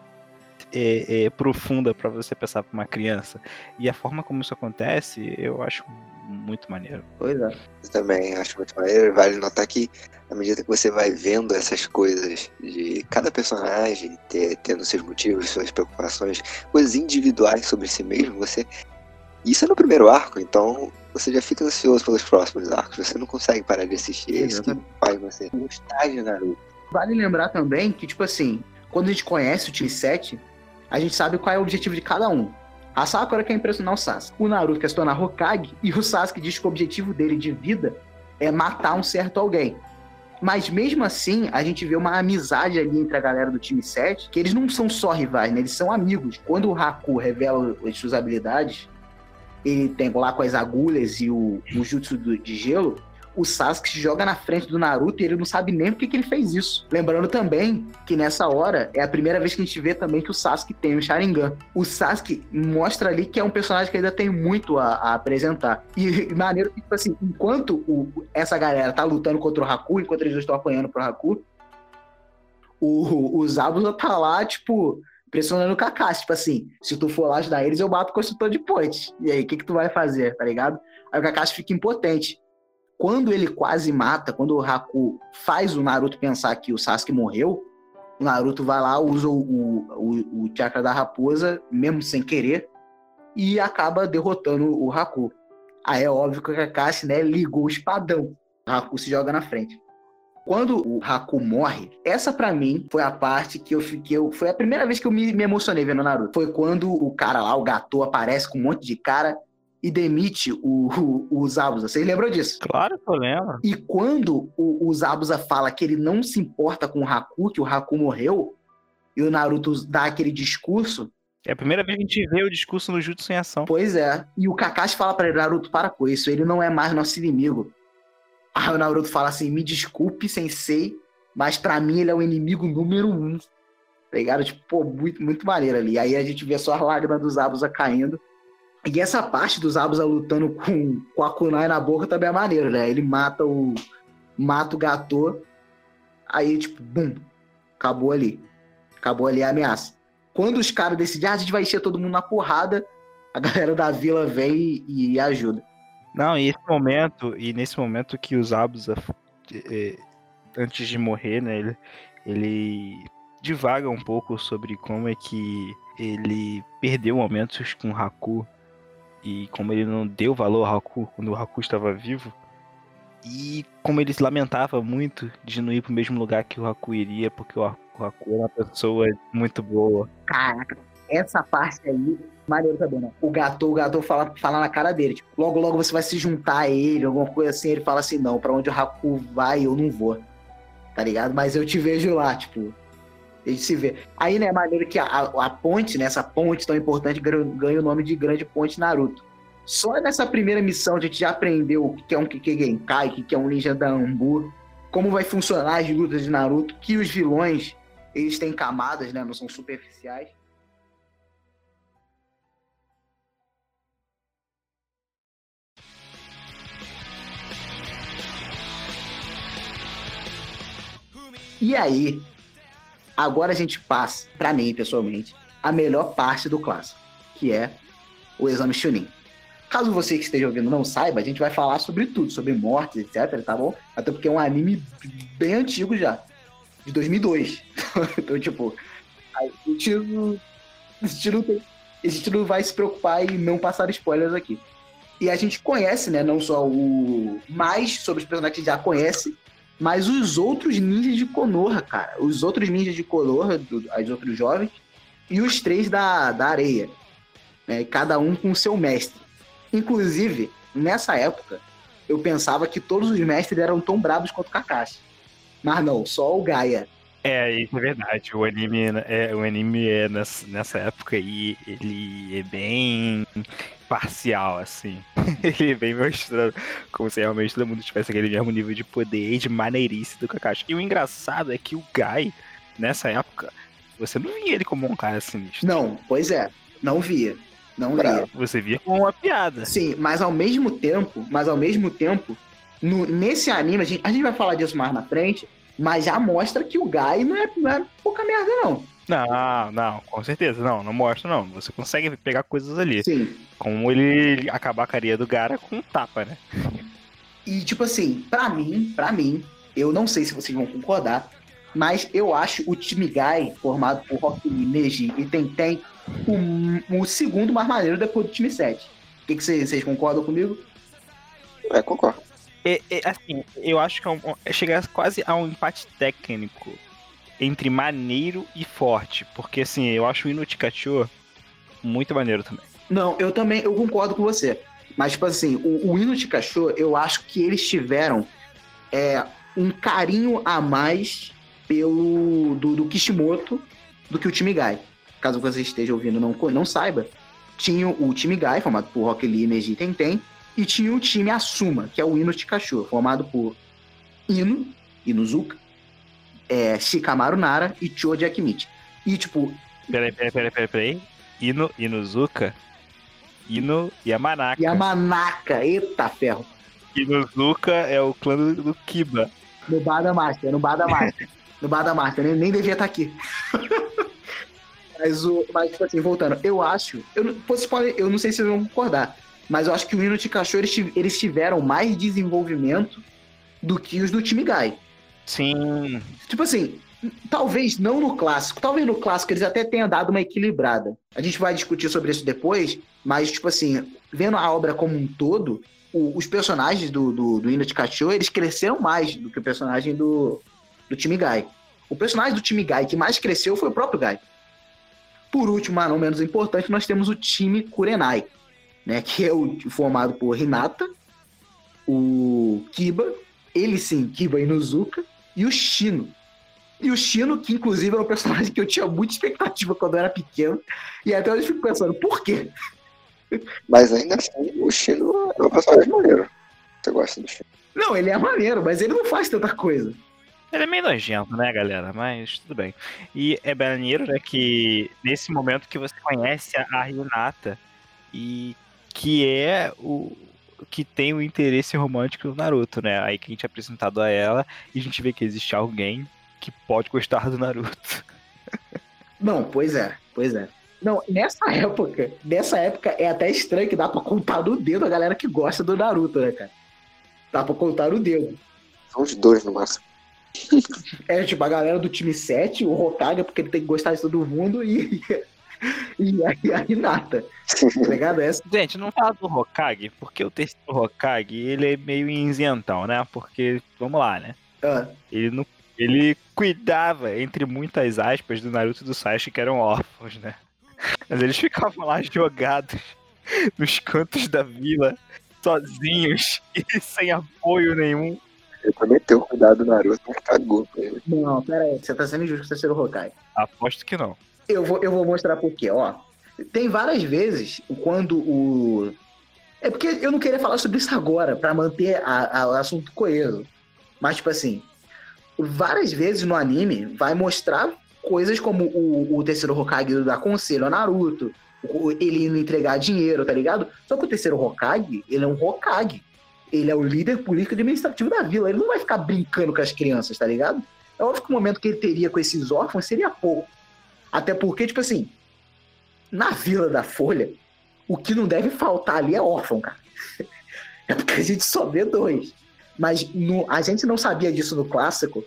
é, é, profunda para você pensar para uma criança. E a forma como isso acontece, eu acho muito maneiro. Pois é. Eu também acho muito maneiro. Vale notar que, à medida que você vai vendo essas coisas de cada personagem, ter, tendo seus motivos, suas preocupações, coisas individuais sobre si mesmo, você. Isso é no primeiro arco, então você já fica ansioso pelos próximos arcos. Você não consegue parar de assistir. É isso que faz você gostar de Naruto. Vale lembrar também que, tipo assim, quando a gente conhece o time 7, a gente sabe qual é o objetivo de cada um. A Sakura quer impressionar o Sasuke. O Naruto quer se tornar Hokage. E o Sasuke diz que o objetivo dele de vida é matar um certo alguém. Mas mesmo assim, a gente vê uma amizade ali entre a galera do time 7, que eles não são só rivais, né? Eles são amigos. Quando o Haku revela as suas habilidades, ele tem lá com as agulhas e o, o jutsu do- de gelo, o Sasuke se joga na frente do Naruto e ele não sabe nem por que que ele fez isso. Lembrando também que nessa hora é a primeira vez que a gente vê também que o Sasuke tem o Sharingan. O Sasuke mostra ali que é um personagem que ainda tem muito a, a apresentar. E maneiro que, tipo assim, enquanto o- essa galera tá lutando contra o Haku, enquanto eles estão apanhando pro Haku, o, o Zabuza tá lá, tipo, pressionando o Kakashi, tipo assim, se tu for lá ajudar eles, eu bato o construtor de ponte. E aí, o que que tu vai fazer, tá ligado? Aí o Kakashi fica impotente. Quando ele quase mata, quando o Haku faz o Naruto pensar que o Sasuke morreu, o Naruto vai lá, usa o, o, o chakra da raposa, mesmo sem querer, e acaba derrotando o Haku. Aí é óbvio que o Kakashi, né, ligou o espadão. O Haku se joga na frente. Quando o Haku morre, essa pra mim foi a parte que eu fiquei. Foi a primeira vez que eu me, me emocionei vendo Naruto. Foi quando o cara lá, o Gato, aparece com um monte de cara e demite o, o, o Zabuza. Vocês lembram disso? Claro que eu lembro. E quando o, o Zabuza fala que ele não se importa com o Haku, que o Haku morreu, e o Naruto dá aquele discurso, É a primeira vez que a gente vê o discurso no Jutsu em ação. pois é. E o Kakashi fala pra ele, Naruto, para com isso, ele não é mais nosso inimigo. Aí o Naruto fala assim, me desculpe, sensei, mas pra mim ele é o inimigo número um. Tá ligado? Tipo, pô, muito, muito maneiro ali. Aí a gente vê só as lágrimas do Zabuza caindo. E essa parte do Zabuza lutando com, com a kunai na boca também é maneiro, né? Ele mata o mata o Gato. Aí, tipo, bum, acabou ali. Acabou ali a ameaça. Quando os caras decidem, ah, a gente vai encher todo mundo na porrada, a galera da vila vem e, e ajuda. Não, e esse momento, e nesse momento que os Abusa, eh, antes de morrer, né, ele, ele divaga um pouco sobre como é que ele perdeu momentos com o Haku e como ele não deu valor ao Haku quando o Haku estava vivo e como ele se lamentava muito de não ir pro mesmo lugar que o Haku iria porque o Haku é uma pessoa muito boa. Caraca, essa parte aí, maneiro também, né? O gato, o gato fala, fala na cara dele, tipo, logo, logo você vai se juntar a ele, alguma coisa assim. Ele fala assim: não, pra onde o Haku vai, eu não vou. Tá ligado? Mas eu te vejo lá, tipo. Gente se vê. Aí, né, é maneiro que a, a, a ponte, né, essa ponte tão importante, ganha, o nome de Grande Ponte Naruto. Só nessa primeira missão a gente já aprendeu o que é um Kike Genkai, o que é um Ninja da Ambu, como vai funcionar as lutas de Naruto, que os vilões, eles têm camadas, né, não são superficiais. E aí, agora a gente passa, pra mim, pessoalmente, a melhor parte do clássico, que é o exame Chunin. Caso você que esteja ouvindo não saiba, a gente vai falar sobre tudo, sobre mortes, etc, tá bom? Até porque é um anime bem antigo já, de 2002. então, tipo, a gente não, a gente não, tem- a gente não vai se preocupar em não passar spoilers aqui. E a gente conhece, né, não só o mais sobre os personagens que já conhece, mas os outros ninjas de Konoha, cara. Os outros ninjas de Konoha, do, os outros jovens, e os três da, da areia. né? Cada um com seu mestre. Inclusive, nessa época, eu pensava que todos os mestres eram tão bravos quanto o Kakashi. Mas não, só o Gaia. É, isso é verdade. O anime é, o anime é nessa, nessa época e ele é bem parcial, assim. ele bem mostrando como se realmente todo mundo tivesse aquele mesmo nível de poder e de maneirice do Kakashi. E o engraçado é que o Gai, nessa época, você não via ele como um cara sinistro. Não, pois é, não via. Não via. Você via como uma piada. Sim, mas ao mesmo tempo, mas ao mesmo tempo, no- nesse anime, a gente, a gente vai falar disso mais na frente, mas já mostra que o Gai não é, não é pouca merda, não. Não, não, com certeza. Não, não mostra, não. Você consegue pegar coisas ali. Sim. Como ele acabar a carinha do Gara com um tapa, né? E, tipo assim, pra mim, pra mim, eu não sei se vocês vão concordar, mas eu acho o time Gai, formado por Rock Lee, Neji e Tenten, o, o segundo mais maneiro depois do time 7. O que, vocês concordam comigo? É, concordo. É, é, assim, eu acho que é um, é chegar quase a um empate técnico entre maneiro e forte. Porque, assim, eu acho o Inutikacho muito maneiro também. Não, eu também, eu concordo com você. Mas, tipo assim, o, o Cachorro, eu acho que eles tiveram é, um carinho a mais pelo do, do Kishimoto do que o time Guy. Caso você esteja ouvindo não, não saiba, tinha o time Guy, formado por Rock Lee, Neji e Tenten, e tinha o time Asuma, que é o Ino formado por Ino, Inuzuka, é, Shikamaru Nara e Choji Akimichi. E, tipo, Peraí, peraí, peraí, peraí, peraí. Ino, Inuzuka, Ino Yamanaka. Yamanaka, eita ferro. Inuzuka é o clã do, do Kiba. No Bada Master, no Bada Master. no Bada Master, nem, nem devia estar aqui. mas, o, mas, tipo assim, voltando, eu acho, eu, não- vocês podem, eu não sei se vocês vão concordar, mas eu acho que o Hino de Cachorro, eles, eles tiveram mais desenvolvimento do que os do time Guy. Sim. Tipo assim, talvez não no clássico, talvez no clássico eles até tenham dado uma equilibrada. A gente vai discutir sobre isso depois, mas, tipo assim, vendo a obra como um todo, o- os personagens do, do, do Hino de Cachorro, eles cresceram mais do que o personagem do, do time Guy. O personagem do time Guy que mais cresceu foi o próprio Guy. Por último, mas não menos importante, nós temos o time Kurenai, né? Que é o formado por Hinata, o Kiba, ele sim, Kiba Inuzuka, e o Shino. E o Shino, que inclusive é um personagem que eu tinha muita expectativa quando eu era pequeno, e até hoje eu fico pensando, por quê? Mas ainda assim, o Chino é um personagem maneiro. Você gosta do Chino? Não, ele é maneiro, mas ele não faz tanta coisa. Ele é meio nojento, né, galera? Mas tudo bem. E é maneiro, né, que nesse momento que você conhece a a Hinata e que é o que tem o interesse romântico do Naruto, né? Aí que a gente é apresentado a ela e a gente vê que existe alguém que pode gostar do Naruto. Não, pois é, pois é. Não, nessa época, nessa época é até estranho que dá pra contar no dedo a galera que gosta do Naruto, né, cara? Dá pra contar no dedo. São os dois no máximo. É tipo a galera do time 7, o Hokage, porque ele tem que gostar de todo mundo, e, e, a, e a Hinata, tá ligado? Essa, Gente, não fala do Hokage, porque o terceiro Hokage, ele é meio isentão, né? Porque, vamos lá, né? ah, Ele não. Ele cuidava, entre muitas aspas, do Naruto e do Sasuke, que eram órfãos, né? Mas eles ficavam lá jogados nos cantos da vila, sozinhos e sem apoio nenhum. Eu também tenho cuidado do Naruto, mas cagou pra ele. não, pera aí, você tá sendo injusto com o terceiro Hokage. Aposto que não. Eu vou, eu vou mostrar por quê, ó. Tem várias vezes quando o. É porque eu não queria falar sobre isso agora, pra manter a- a- o assunto coeso. Mas, tipo assim, várias vezes no anime vai mostrar coisas como o, o terceiro Hokage dar conselho ao Naruto, ele indo entregar dinheiro, tá ligado? Só que o terceiro Hokage, ele é um Hokage. Ele é o líder político administrativo da vila. Ele não vai ficar brincando com as crianças, tá ligado? É óbvio que o momento que ele teria com esses órfãos seria pouco. Até porque, tipo assim, na Vila da Folha, o que não deve faltar ali é órfão, cara. É porque a gente só vê dois. Mas no- a gente não sabia disso no clássico.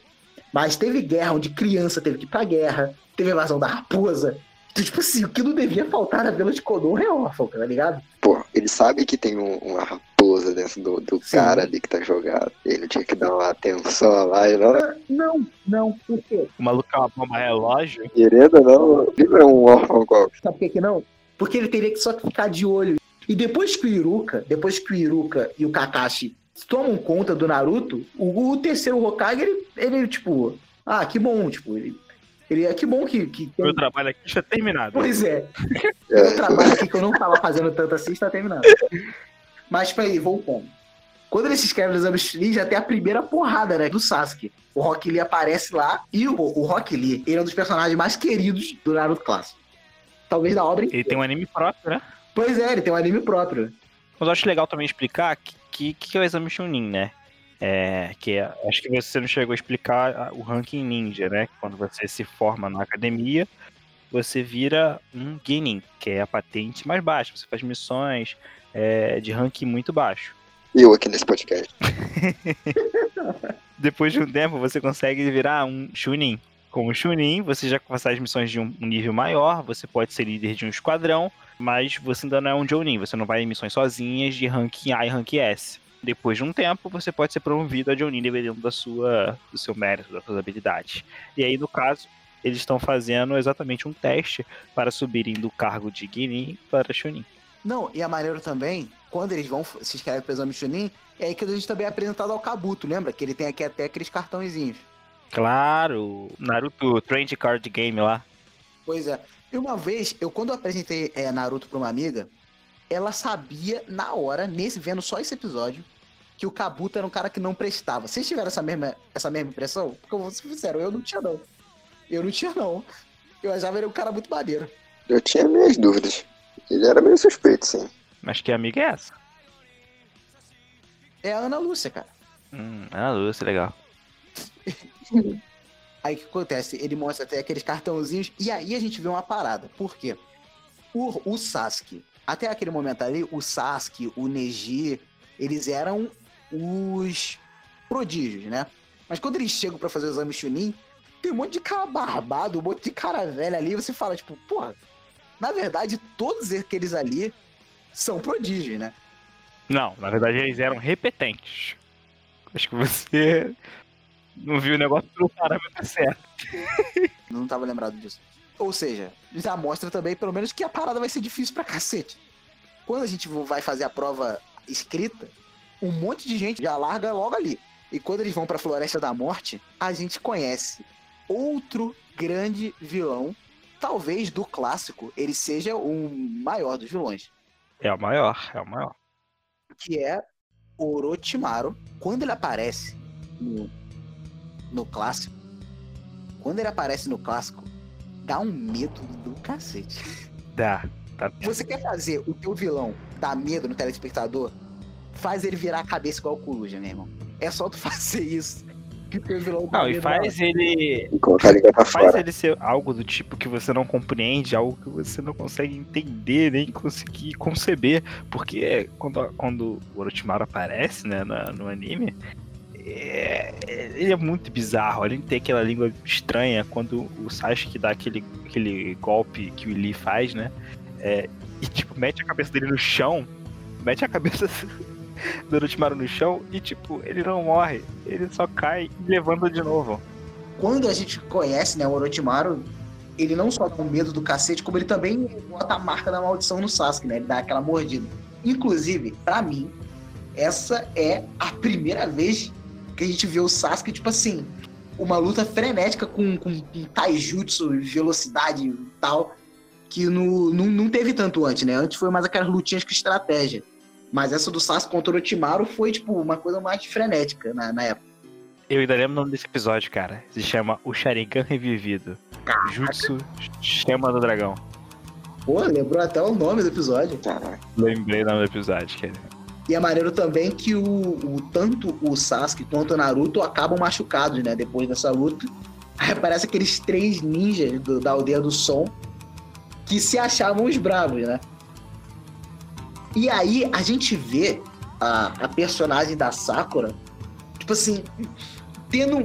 Mas teve guerra onde criança teve que ir pra guerra, teve invasão da raposa. Tipo assim, o que não devia faltar na Vila de Konoha é órfão, tá ligado? Pô, ele sabe que tem um- uma raposa dentro do, do cara ali que tá jogado. Ele tinha que dar uma atenção lá e não. Não, não, por quê? O maluco é uma bomba relógio. Querendo ou não, ele não é um órfão qualquer. Sabe por que, que não? Porque ele teria que só ficar de olho. E depois que o Iruka, depois que o Iruka e o Kakashi tomam conta do Naruto, o, o terceiro Hokage, ele, ele, tipo, ah, que bom, tipo, ele, ele é que bom que, que Meu trabalho aqui está terminado. Pois é, É, o trabalho aqui que eu não tava fazendo tanto assim está terminando. Mas, tipo aí, voltando. Quando ele se inscreve no exame Chunin, já tem a primeira porrada, né, do Sasuke. O Rock Lee aparece lá e o, o Rock Lee, ele é um dos personagens mais queridos do Naruto clássico. Talvez da obra Ele inteira. tem um anime próprio, né? Pois é, ele tem um anime próprio. Mas eu acho legal também explicar que, que, que é o exame Chunin, né? É, que é- acho que você não chegou a explicar o ranking ninja, né? Quando você se forma na academia, você vira um Genin, que é a patente mais baixa. Você faz missões é, de ranking muito baixo. eu aqui nesse podcast. Depois de um tempo, você consegue virar um Chunin. Como Chunin, você já faz as missões de um um nível maior, você pode ser líder de um esquadrão, mas você ainda não é um Jounin, você não vai em missões sozinhas de ranking A e ranking S. Depois de um tempo, você pode ser promovido a Jounin dependendo da sua, do seu mérito, das suas habilidades. E aí, no caso, eles estão fazendo exatamente um teste para subirem do cargo de Genin para Chunin. Não, e é maneiro também quando eles vão se inscrever pro exame Chunin, é aí que a gente também é apresentado ao Kabuto, lembra? Que ele tem aqui até aqueles cartõezinhos. Claro, Naruto Trend Card Game lá. Pois é. E uma vez, eu quando eu apresentei é, Naruto pra uma amiga, ela sabia na hora, nesse vendo só esse episódio, que o Kabuto era um cara que não prestava. Vocês tiveram essa mesma, essa mesma impressão? Porque eu vou ser sincero, eu não tinha não. Eu não tinha não. Eu achava ele um cara muito maneiro. Eu tinha minhas dúvidas. Ele era meio suspeito, sim. Mas que amiga é essa? É a Ana Lúcia, cara. Hum, ah, Lúcia, legal. Aí o que acontece? Ele mostra até aqueles cartãozinhos e aí a gente vê uma parada. Por quê? O, o Sasuke, até aquele momento ali, o Sasuke, o Neji, eles eram os prodígios, né? Mas quando eles chegam pra fazer o exame Chunin, tem um monte de cara barbado, um monte de cara velho ali, e você fala, tipo, porra, na verdade, todos aqueles ali são prodígios, né? Não, na verdade eles eram repetentes. Acho que você não viu o negócio pelo parâmetro certo. Não tava lembrado disso. Ou seja, já mostra também, pelo menos, que a parada vai ser difícil pra cacete. Quando a gente vai fazer a prova escrita, um monte de gente já larga logo ali. E quando eles vão pra Floresta da Morte, a gente conhece outro grande vilão. Talvez do clássico ele seja o maior dos vilões. É o maior, é o maior. que é Orochimaru. Quando ele aparece no, no clássico, quando ele aparece no clássico, dá um medo do cacete. Dá. Tá. Você quer fazer o teu vilão dar medo no telespectador? Faz ele virar a cabeça igual o Coruja, meu irmão. É só tu fazer isso. Que o teu vilão dá Não, e faz ele. Faz fora. ele ser algo do tipo que você não compreende, algo que você não consegue entender, nem conseguir conceber. Porque quando, quando o Orochimaru aparece né, na- no anime, é- ele é muito bizarro. Ele tem aquela língua estranha quando o Sasuke dá aquele, aquele golpe que o Lee faz, né? É, e tipo, mete a cabeça dele no chão, mete a cabeça do Orochimaru no chão e tipo, ele não morre. Ele só cai e levanta de novo. quando a gente conhece, né, o Orochimaru, ele não só dá um medo do cacete, como ele também bota a marca da maldição no Sasuke, né? Ele dá aquela mordida. Inclusive, pra mim, essa é a primeira vez que a gente vê o Sasuke, tipo assim, uma luta frenética com, com, com taijutsu, velocidade e tal, que no, não, não teve tanto antes, né? Antes foi mais aquelas lutinhas com estratégia. Mas essa do Sasuke contra o Orochimaru foi, tipo, uma coisa mais frenética na, na época. Eu ainda lembro o nome desse episódio, cara. Se chama O Sharingan Revivido. Jutsu Chama do Dragão. Pô, lembrou até o nome do episódio. Caraca. Lembrei o nome do episódio, cara. E é maneiro também que o, o- tanto o Sasuke quanto o Naruto acabam machucados, né? Depois dessa luta. Aí aparece aqueles três ninjas do- da aldeia do som que se achavam os bravos, né? E aí a gente vê a, a personagem da Sakura, tipo assim, tendo um,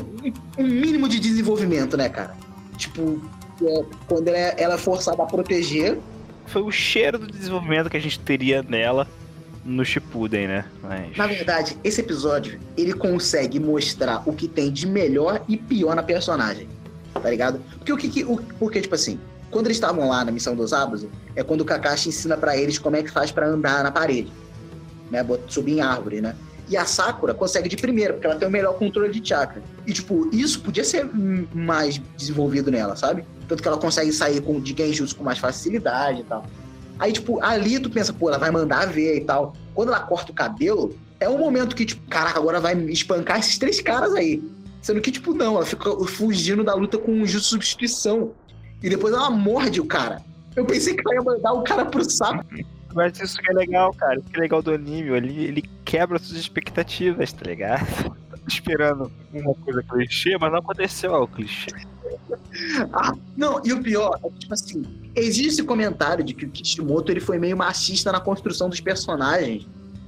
um mínimo de desenvolvimento, né, cara? Tipo, é, quando ela é, ela é forçada a proteger Foi o cheiro do desenvolvimento que a gente teria nela no Shippuden, né? Mas... Na verdade, esse episódio, ele consegue mostrar o que tem de melhor e pior na personagem. Tá ligado? Porque o que, que- o, porque, tipo assim, quando eles estavam lá na missão dos Abuso, é quando o Kakashi ensina pra eles como é que faz pra andar na parede. Né? Subir em árvore, né? E a Sakura consegue de primeira, porque ela tem o melhor controle de chakra. E, tipo, isso podia ser mais desenvolvido nela, sabe? Tanto que ela consegue sair com, de Genjutsu com mais facilidade e tal. Aí, tipo, ali tu pensa, pô, ela vai mandar ver e tal. Quando ela corta o cabelo, é um momento que, tipo, caraca, agora vai espancar esses três caras aí. Sendo que, tipo, não, ela fica fugindo da luta com o jutsu substituição. E depois ela morde o cara. Eu pensei que ela ia mandar o cara pro saco. Mas isso que é legal, cara. Isso que é legal do anime. Ele, ele quebra suas expectativas, tá ligado? Tava esperando uma coisa clichê, mas não aconteceu ó, o clichê. Ah, não, e o pior é tipo assim, existe esse comentário de que o Kishimoto ele foi meio machista na construção dos personagens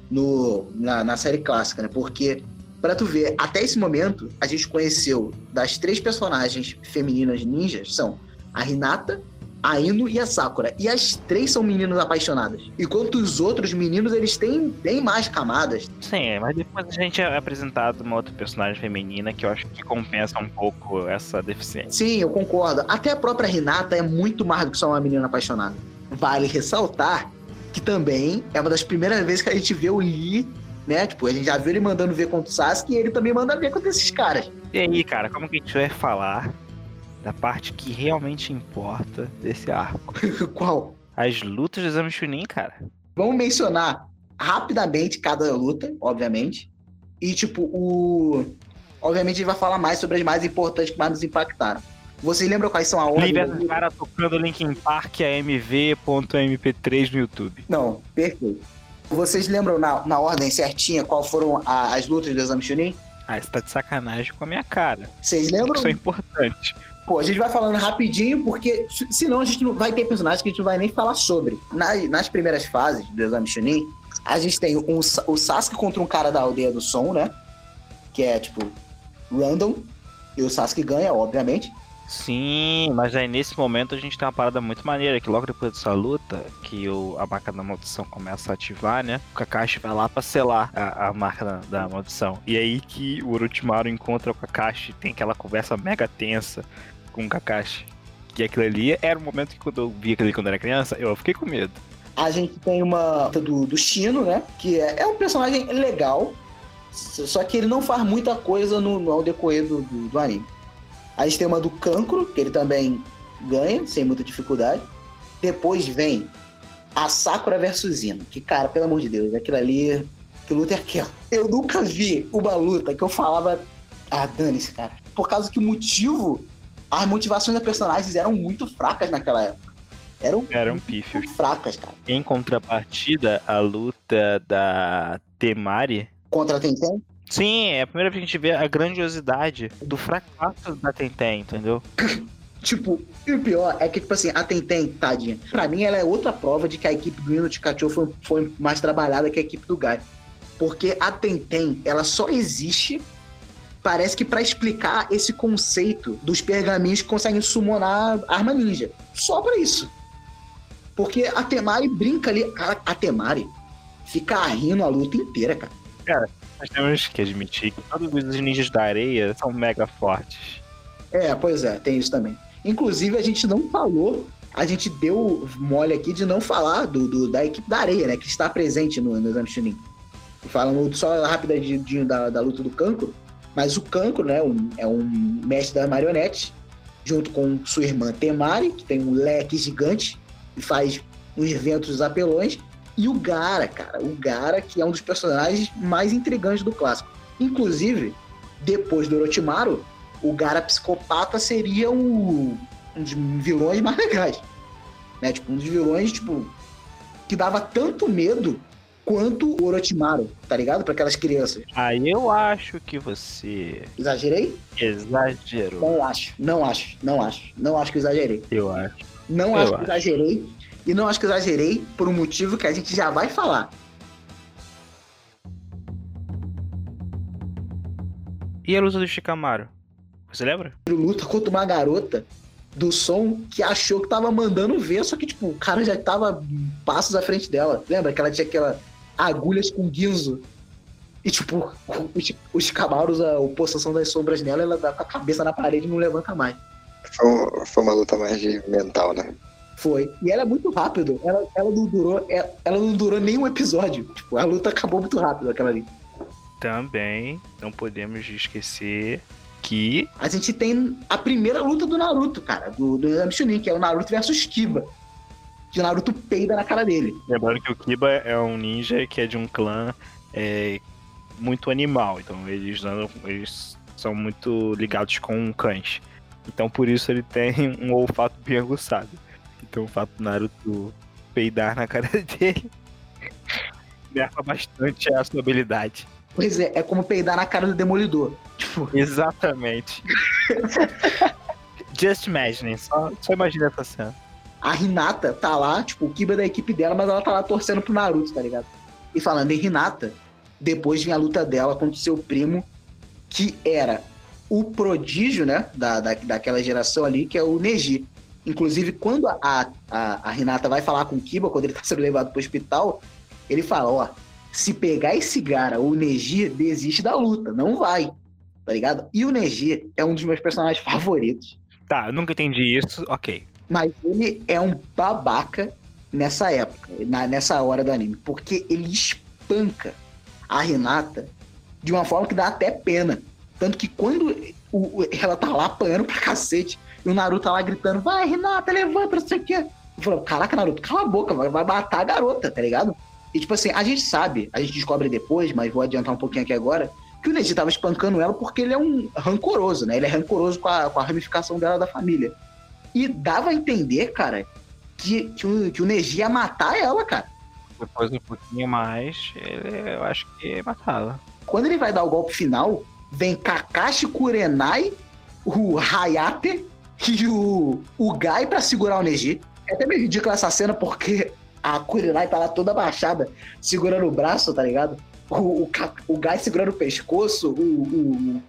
no, na, na série clássica, né? Porque, pra tu ver, até esse momento, a gente conheceu das três personagens femininas ninjas, são a Hinata, a Ino e a Sakura. E as três são meninas apaixonadas. Enquanto os outros meninos, eles têm bem mais camadas. Sim, mas depois a gente é apresentado uma outra personagem feminina que eu acho que compensa um pouco essa deficiência. Sim, eu concordo. Até a própria Renata é muito mais do que só uma menina apaixonada. Vale ressaltar que também é uma das primeiras vezes que a gente vê o Lee, né? Tipo, a gente já viu ele mandando ver contra o Sasuke e ele também manda ver contra esses caras. E aí, cara, como que a gente vai falar da parte que realmente importa desse arco? Qual? As lutas do Exame Chunin, cara. Vamos mencionar rapidamente cada luta, obviamente. E, tipo, o. Obviamente, gente vai falar mais sobre as mais importantes que mais nos impactaram. Vocês lembram quais são a ordem? Lee versus cara tocando Linkin Park a mv.mp3 no YouTube. Não, perfeito. Vocês lembram na, na ordem certinha qual foram a- as lutas do Exame Chunin? Ah, você tá de sacanagem com a minha cara. Vocês lembram? Isso é importante. Pô, a gente vai falando rapidinho, porque se- senão a gente não vai ter personagens que a gente não vai nem falar sobre. Nas, nas primeiras fases do Exame Chunin, a gente tem um, o Sasuke contra um cara da aldeia do som, né? Que é, tipo, random. E o Sasuke ganha, obviamente. Sim, mas aí nesse momento a gente tem uma parada muito maneira, que logo depois dessa luta, que o, a marca da maldição começa a ativar, né? O Kakashi vai lá pra selar a, a marca da, da maldição. E aí que o Orochimaru encontra o Kakashi, tem aquela conversa mega tensa com o Kakashi. Que aquilo ali era o momento que quando eu vi aquilo ali quando era criança, eu fiquei com medo. A gente tem uma do, do Shino, né? Que é, é um personagem legal. Só que ele não faz muita coisa no, no ao decorrer do, do, do anime. A gente tem uma do Cancro, que ele também ganha, sem muita dificuldade. Depois vem a Sakura versus Zino. Que, cara, pelo amor de Deus, aquilo ali. Que luta é aquela? Eu nunca vi uma luta que eu falava. Ah, dane-se, cara. Por causa que o motivo. As motivações dos personagens eram muito fracas naquela época. Eram Eram pífios. fracas, cara. Em contrapartida, a luta da Temari. Contra a Tenten, Sim, é a primeira vez que a gente vê a grandiosidade do fracasso da Tenten, entendeu? Tipo, e o pior é que, tipo assim, a Tenten, tadinha, pra mim ela é outra prova de que a equipe do Ino Chikachou foi, foi mais trabalhada que a equipe do Gai. Porque a Tenten, ela só existe, parece que pra explicar esse conceito dos pergaminhos que conseguem summonar arma ninja. Só pra isso. Porque a Temari brinca ali, cara, a Temari fica rindo a luta inteira, cara. Nós temos que admitir que todos os ninjas da areia são mega fortes. É, pois é, tem isso também. Inclusive, a gente não falou, a gente deu mole aqui de não falar do, do- da equipe da areia, né? Que está presente no, no Exame Chunin. Falando só rapidinho da, da luta do Cancro, mas o Cancro, né, um- é um mestre das marionetes, junto com sua irmã Temari, que tem um leque gigante e faz uns ventos apelões, e o Gara, cara, o Gara, que é um dos personagens mais intrigantes do clássico. Inclusive, depois do Orochimaru, o Gara psicopata seria o, um dos vilões mais legais. Né? Tipo, um dos vilões, tipo, que dava tanto medo quanto o Orochimaru, tá ligado? Pra aquelas crianças. Aí eu acho que você Exagerei? exagerou. Não acho, não acho, não acho. Não acho que exagerei. Eu acho. Não Eu acho que exagerei. E não acho que exagerei por um motivo que a gente já vai falar. E a luta do Shikamaru? Você lembra? Ele luta contra uma garota do som que achou que tava mandando ver, só que, tipo, o cara já tava passos à frente dela. Lembra que ela tinha aquela agulhas com guinzo? E, tipo, os, os Camaros, a possessão das sombras nela, ela dá com a cabeça na parede e não levanta mais. Foi, foi uma luta mais de mental, né? Foi. E ela é muito rápido. Ela, ela não durou. Ela, ela não durou nem um episódio. Tipo, a luta acabou muito rápido, aquela ali. Também não podemos esquecer que A gente tem a primeira luta do Naruto, cara, do, do Exame Chunin, que é o Naruto versus Kiba. Que o Naruto peida na cara dele. Lembrando que o Kiba é um ninja que é de um clã é, muito animal, então eles, andam- eles são muito ligados com cães. Então por isso ele tem um olfato bem aguçado. Então o fato do Naruto peidar na cara dele merda bastante a sua habilidade. Pois é, é como peidar na cara do Demolidor. Tipo, Exatamente. Just imagine, só, só imagina essa cena. a Hinata tá lá, tipo, o Kiba é da equipe dela, mas ela tá lá torcendo pro Naruto, tá ligado? E falando em Hinata, depois vem a luta dela contra o seu primo, que era o prodígio, né, da, da, daquela geração ali, que é o Neji. Inclusive, quando a, a, a Hinata vai falar com o Kiba, quando ele tá sendo levado pro hospital, ele fala, ó, se pegar esse cara, o Neji desiste da luta, não vai, tá ligado? E o Neji é um dos meus personagens favoritos. Tá, eu nunca entendi isso, ok. Mas ele é um babaca nessa época, na- nessa hora do anime, porque ele espanca a Renata de uma forma que dá até pena. Tanto que quando o- o- ela tá lá apanhando pra cacete e o Naruto tá lá gritando: Vai, Renata, levanta, não sei o quê. Eu falo: Caraca, Naruto, cala a boca, vai, vai matar a garota, tá ligado? E tipo assim, a gente sabe, a gente descobre depois, mas vou adiantar um pouquinho aqui agora, que o Neji tava espancando ela porque ele é um rancoroso, né? Ele é rancoroso com a, com a ramificação dela da família. E dava a entender, cara, que, que, o, que o Neji ia matar ela, cara. Depois um pouquinho mais, ele, eu acho que matava. Quando ele vai dar o golpe final, vem Kakashi Kurenai, o Hayate e o, o Gai pra segurar o Neji. É até meio ridículo essa cena porque a Kurenai tá lá toda abaixada, segurando o braço, tá ligado? O, o, o Gai segurando o pescoço, o,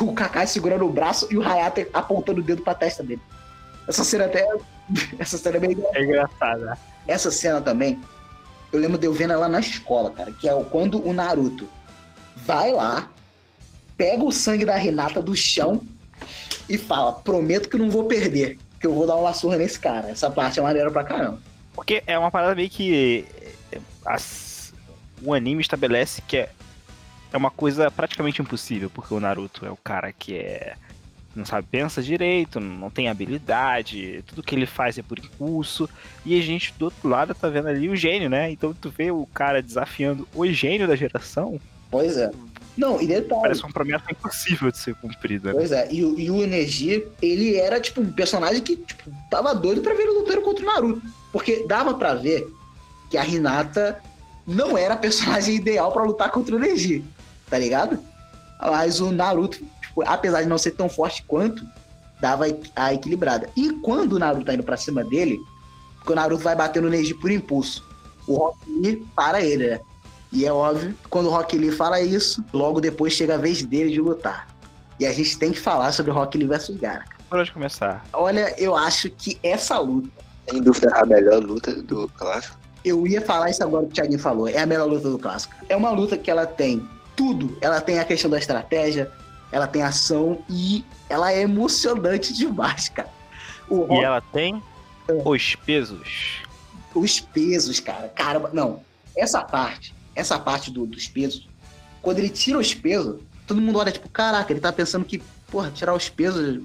o, o Kakashi segurando o braço e o Hayate apontando o dedo pra testa dele. Essa cena até. Essa cena é meio engraçada. É engraçado, né? Essa cena também, eu lembro de eu vendo ela na escola, cara, que é quando o Naruto vai lá, pega o sangue da Renata do chão e fala: Prometo que não vou perder, que eu vou dar uma surra nesse cara. Essa parte é maneira pra caramba. Porque é uma parada meio que. as- o anime estabelece que é, é uma coisa praticamente impossível, porque o Naruto é o cara que é. Não sabe, pensa direito, não tem habilidade, tudo que ele faz é por impulso. E a gente do outro lado tá vendo ali o gênio, né? Então tu vê o cara desafiando o gênio da geração, Pois é. Não, e detalhe. parece uma promessa impossível de ser cumprida. né? Pois é, e, o- e o Neji, ele era, tipo, um personagem que, tipo, tava doido pra ver ele lutando contra o Naruto. Porque dava pra ver que a Hinata não era a personagem ideal pra lutar contra o Neji, tá ligado? Mas o Naruto, tipo, apesar de não ser tão forte quanto, dava a equilibrada. E quando o Naruto tá indo pra cima dele, porque o Naruto vai bater no Neji por impulso, o Rock Lee para ele, né? E é óbvio, quando o Rock Lee fala isso, logo depois chega a vez dele de lutar. E a gente tem que falar sobre Rock Lee versus Gara. Por onde começar? Olha, eu acho que essa luta, Sem dúvida, a melhor luta do clássico. eu ia falar isso agora que o Thiaguinho falou, é a melhor luta do clássico. É uma luta que ela tem tudo. Ela tem a questão da estratégia, ela tem ação e ela é emocionante demais, cara. O E Rock, ela tem os pesos. os pesos, cara. Caramba, não. Essa parte, essa parte do- dos pesos, quando ele tira os pesos, todo mundo olha tipo, caraca, ele tá pensando que, porra, tirar os pesos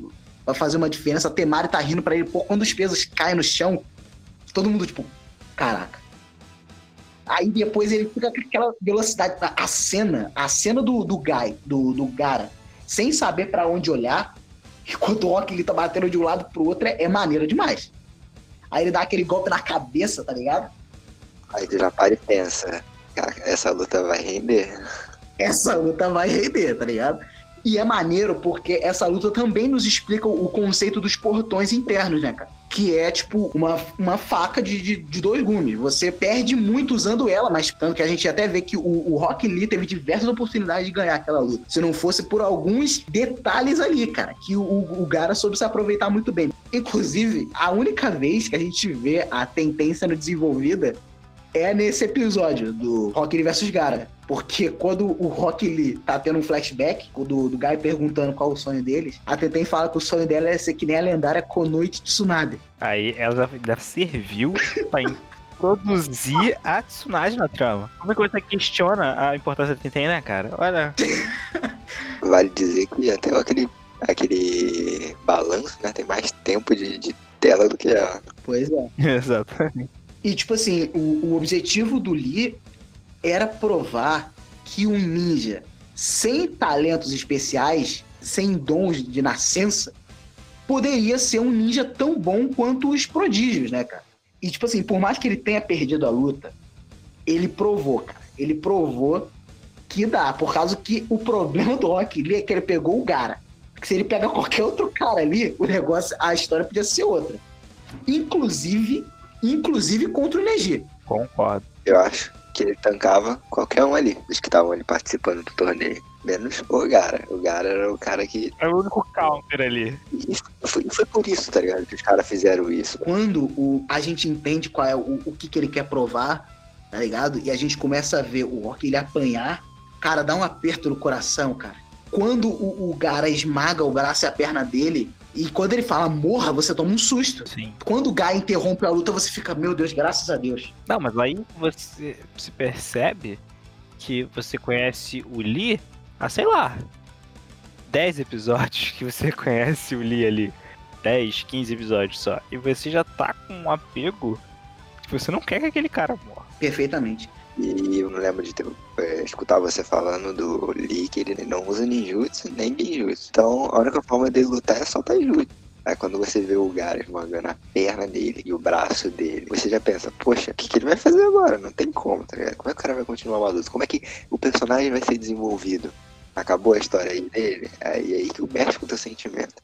vai fazer uma diferença. A Temari tá rindo pra ele, pô, quando os pesos caem no chão, todo mundo tipo, caraca. Aí depois ele fica com aquela velocidade. A cena, a cena do, do Guy, do, do Gara, sem saber pra onde olhar, enquanto o Rock ele tá batendo de um lado pro outro, é, é maneiro demais. Aí ele dá aquele golpe na cabeça, tá ligado? Aí tu já para e pensa, cara, essa luta vai render. Essa luta vai render, tá ligado? E é maneiro porque essa luta também nos explica o conceito dos portões internos, né, cara? Que é tipo uma, uma faca de, de, de dois gumes. Você perde muito usando ela, mas tanto que a gente até vê que o, o Rock Lee teve diversas oportunidades de ganhar aquela luta. Se não fosse por alguns detalhes ali, cara, que o, o, Gara soube se aproveitar muito bem. Inclusive, a única vez que a gente vê a Tenten sendo desenvolvida é nesse episódio do Rock Lee vs Gara. Porque quando o Rock Lee tá tendo um flashback do, do Guy perguntando qual o sonho deles, a Tenten fala que o sonho dela é ser que nem a lendária Konoichi Tsunade. Aí ela já serviu pra introduzir a Tsunade na trama. Como é que você questiona a importância da Tenten, né, cara? Olha, Vale dizer que até aquele, aquele balanço, né, tem mais tempo de, de tela do que ela. Pois é. exato. E, tipo assim, o, o objetivo do Lee era provar que um ninja sem talentos especiais, sem dons de nascença, poderia ser um ninja tão bom quanto os prodígios, né, cara? E, tipo assim, por mais que ele tenha perdido a luta, ele provou, cara. Ele provou que dá. Por causa que o problema do Rock Lee é que ele pegou o Gara. Porque se ele pega qualquer outro cara ali, o negócio, a história podia ser outra. Inclusive, inclusive contra o Neji. Concordo. Eu acho que ele tancava qualquer um ali, dos que estavam ali participando do torneio. Menos o Gara. O Gara era o cara que. É o único counter ali. e Foi, foi por isso, tá ligado? Que os caras fizeram isso. Quando o, a gente entende qual é o, o que, que ele quer provar, tá ligado? E a gente começa a ver o Rock ele apanhar, cara, dá um aperto no coração, cara. Quando o, o Gara esmaga o braço e a perna dele, E quando ele fala morra, você toma um susto. Sim. Quando o Guy interrompe a luta, você fica, meu Deus, graças a Deus. Não, mas aí você se percebe que você conhece o Lee há, sei lá, 10 episódios que você conhece o Lee ali. 10, 15 episódios só. E você já tá com um apego que você não quer que aquele cara morra. Perfeitamente. E eu não lembro de ter, é, escutar você falando do Lee que ele não usa ninjutsu nem genjutsu. Então a única forma dele lutar é soltar jutsu. Aí quando você vê o Gara esmagando a perna dele e o braço dele, você já pensa, poxa, o que, que ele vai fazer agora? Não tem como, tá ligado? Como é que o cara vai continuar uma luta? Como é que o personagem vai ser desenvolvido? Acabou a história aí dele? Aí aí que o mexe com o teu sentimento.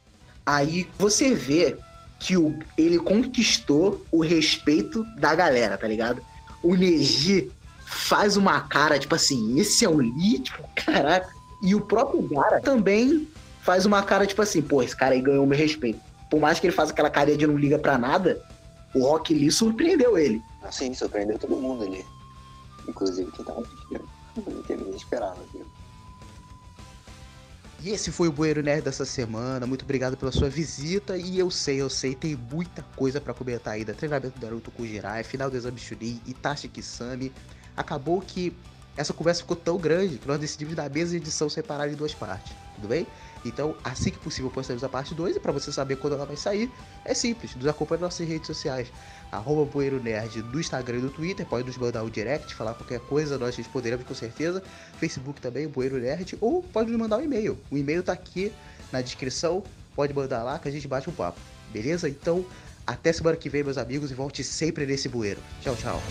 Aí você vê que o, ele conquistou o respeito da galera, tá ligado? O Neji faz uma cara, tipo assim, esse é o Lee, tipo, caraca. E o próprio Gara também faz uma cara, tipo assim, pô, esse cara aí ganhou meu respeito. Por mais que ele faça aquela carinha de não liga pra nada, o Rock Lee surpreendeu ele. Assim, surpreendeu todo mundo ali. Inclusive quem tava assistindo. Ninguém nem esperava. E esse foi o Bueiro Nerd dessa semana. Muito obrigado pela sua visita. E eu sei, eu sei, tem muita coisa pra comentar ainda. Treinamento do Naruto com Jirai, final do exame Chunin, Itachi Kisame. Acabou que essa conversa ficou tão grande que nós decidimos dar a mesma edição separada em duas partes. Tudo bem? Então, assim que possível, postaremos a parte 2 e para você saber quando ela vai sair, é simples, nos acompanhe nas nossas redes sociais, arroba Bueiro Nerd do Instagram e do Twitter, pode nos mandar o direct, falar qualquer coisa, nós responderemos com certeza, Facebook também, Bueiro Nerd, ou pode nos mandar um e-mail, o e-mail tá aqui na descrição, pode mandar lá que a gente bate um papo, beleza? Então, até semana que vem, meus amigos, e volte sempre nesse bueiro. Tchau, tchau.